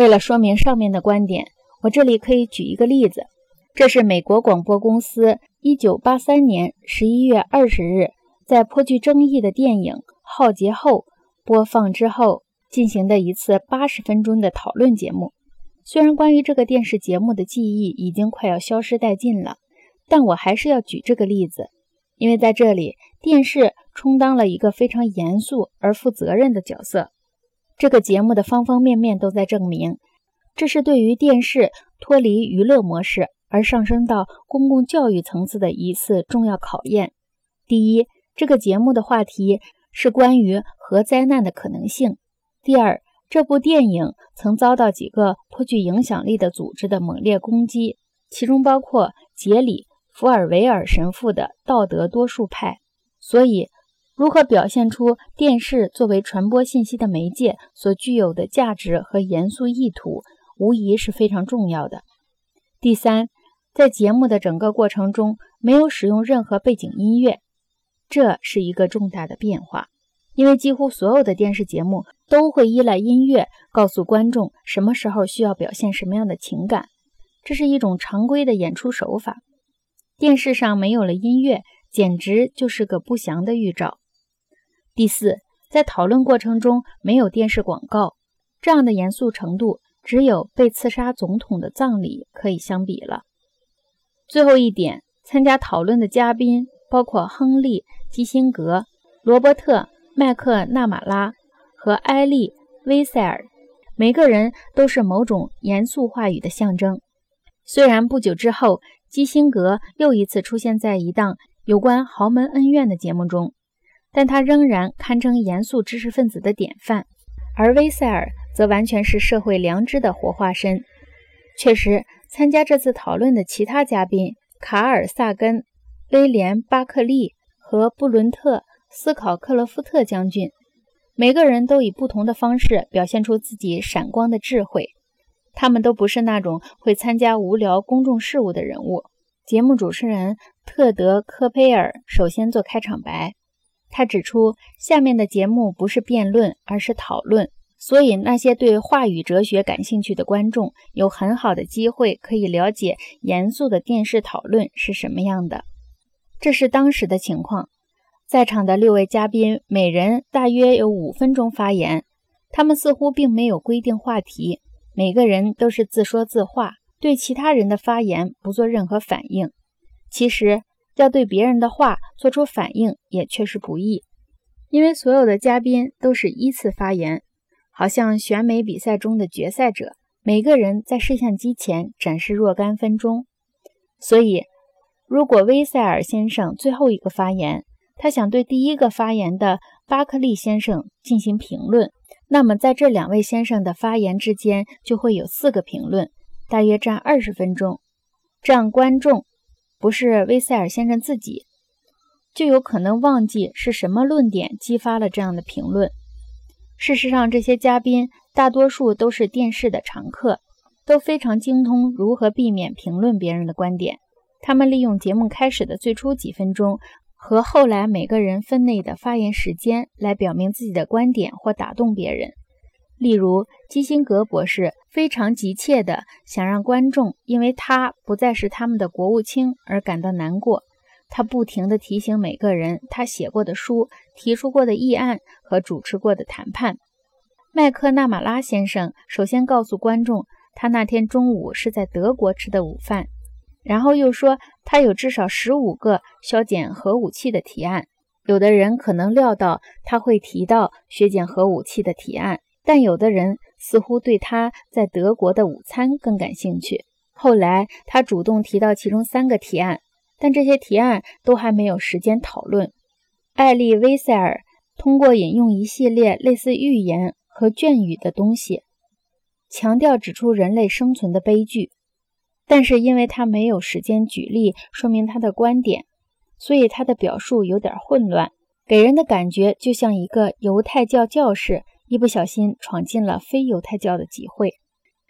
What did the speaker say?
为了说明上面的观点，我这里可以举一个例子。这是美国广播公司1983年11月20日在颇具争议的电影《浩劫后》播放之后进行的一次80分钟的讨论节目。虽然关于这个电视节目的记忆已经快要消失殆尽了，但我还是要举这个例子，因为在这里，电视充当了一个非常严肃而负责任的角色。这个节目的方方面面都在证明，这是对于电视脱离娱乐模式。而上升到公共教育层次的一次重要考验。第一，这个节目的话题是关于核灾难的可能性。第二，这部电影曾遭到几个颇具影响力的组织的猛烈攻击，其中包括杰里·福尔维尔神父的道德多数派。所以，如何表现出电视作为传播信息的媒介所具有的价值和严肃意图，无疑是非常重要的。第三。在节目的整个过程中，没有使用任何背景音乐，这是一个重大的变化。因为几乎所有的电视节目都会依赖音乐告诉观众什么时候需要表现什么样的情感，这是一种常规的演出手法。电视上没有了音乐，简直就是个不祥的预兆。第四，在讨论过程中没有电视广告，这样的严肃程度，只有被刺杀总统的葬礼可以相比了。最后一点，参加讨论的嘉宾包括亨利·基辛格、罗伯特·麦克纳马拉和埃利·威塞尔，每个人都是某种严肃话语的象征。虽然不久之后，基辛格又一次出现在一档有关豪门恩怨的节目中，但他仍然堪称严肃知识分子的典范，而威塞尔则完全是社会良知的活化身。确实。参加这次讨论的其他嘉宾卡尔·萨根、威廉·巴克利和布伦特·斯考克勒夫特将军，每个人都以不同的方式表现出自己闪光的智慧。他们都不是那种会参加无聊公众事务的人物。节目主持人特德·科佩尔首先做开场白，他指出，下面的节目不是辩论，而是讨论。所以，那些对话语哲学感兴趣的观众有很好的机会可以了解严肃的电视讨论是什么样的。这是当时的情况。在场的六位嘉宾每人大约有五分钟发言，他们似乎并没有规定话题，每个人都是自说自话，对其他人的发言不做任何反应。其实，要对别人的话做出反应也确实不易，因为所有的嘉宾都是依次发言。好像选美比赛中的决赛者，每个人在摄像机前展示若干分钟。所以，如果威塞尔先生最后一个发言，他想对第一个发言的巴克利先生进行评论，那么在这两位先生的发言之间就会有四个评论，大约占二十分钟。这样，观众不是威塞尔先生自己，就有可能忘记是什么论点激发了这样的评论。事实上，这些嘉宾大多数都是电视的常客，都非常精通如何避免评论别人的观点。他们利用节目开始的最初几分钟和后来每个人分内的发言时间来表明自己的观点或打动别人。例如，基辛格博士非常急切地想让观众因为他不再是他们的国务卿而感到难过。他不停地提醒每个人他写过的书、提出过的议案和主持过的谈判。麦克纳马拉先生首先告诉观众，他那天中午是在德国吃的午饭，然后又说他有至少十五个削减核武器的提案。有的人可能料到他会提到削减核武器的提案，但有的人似乎对他在德国的午餐更感兴趣。后来，他主动提到其中三个提案。但这些提案都还没有时间讨论。艾利·威塞尔通过引用一系列类似寓言和眷语的东西，强调指出人类生存的悲剧。但是因为他没有时间举例说明他的观点，所以他的表述有点混乱，给人的感觉就像一个犹太教教士一不小心闯进了非犹太教的集会。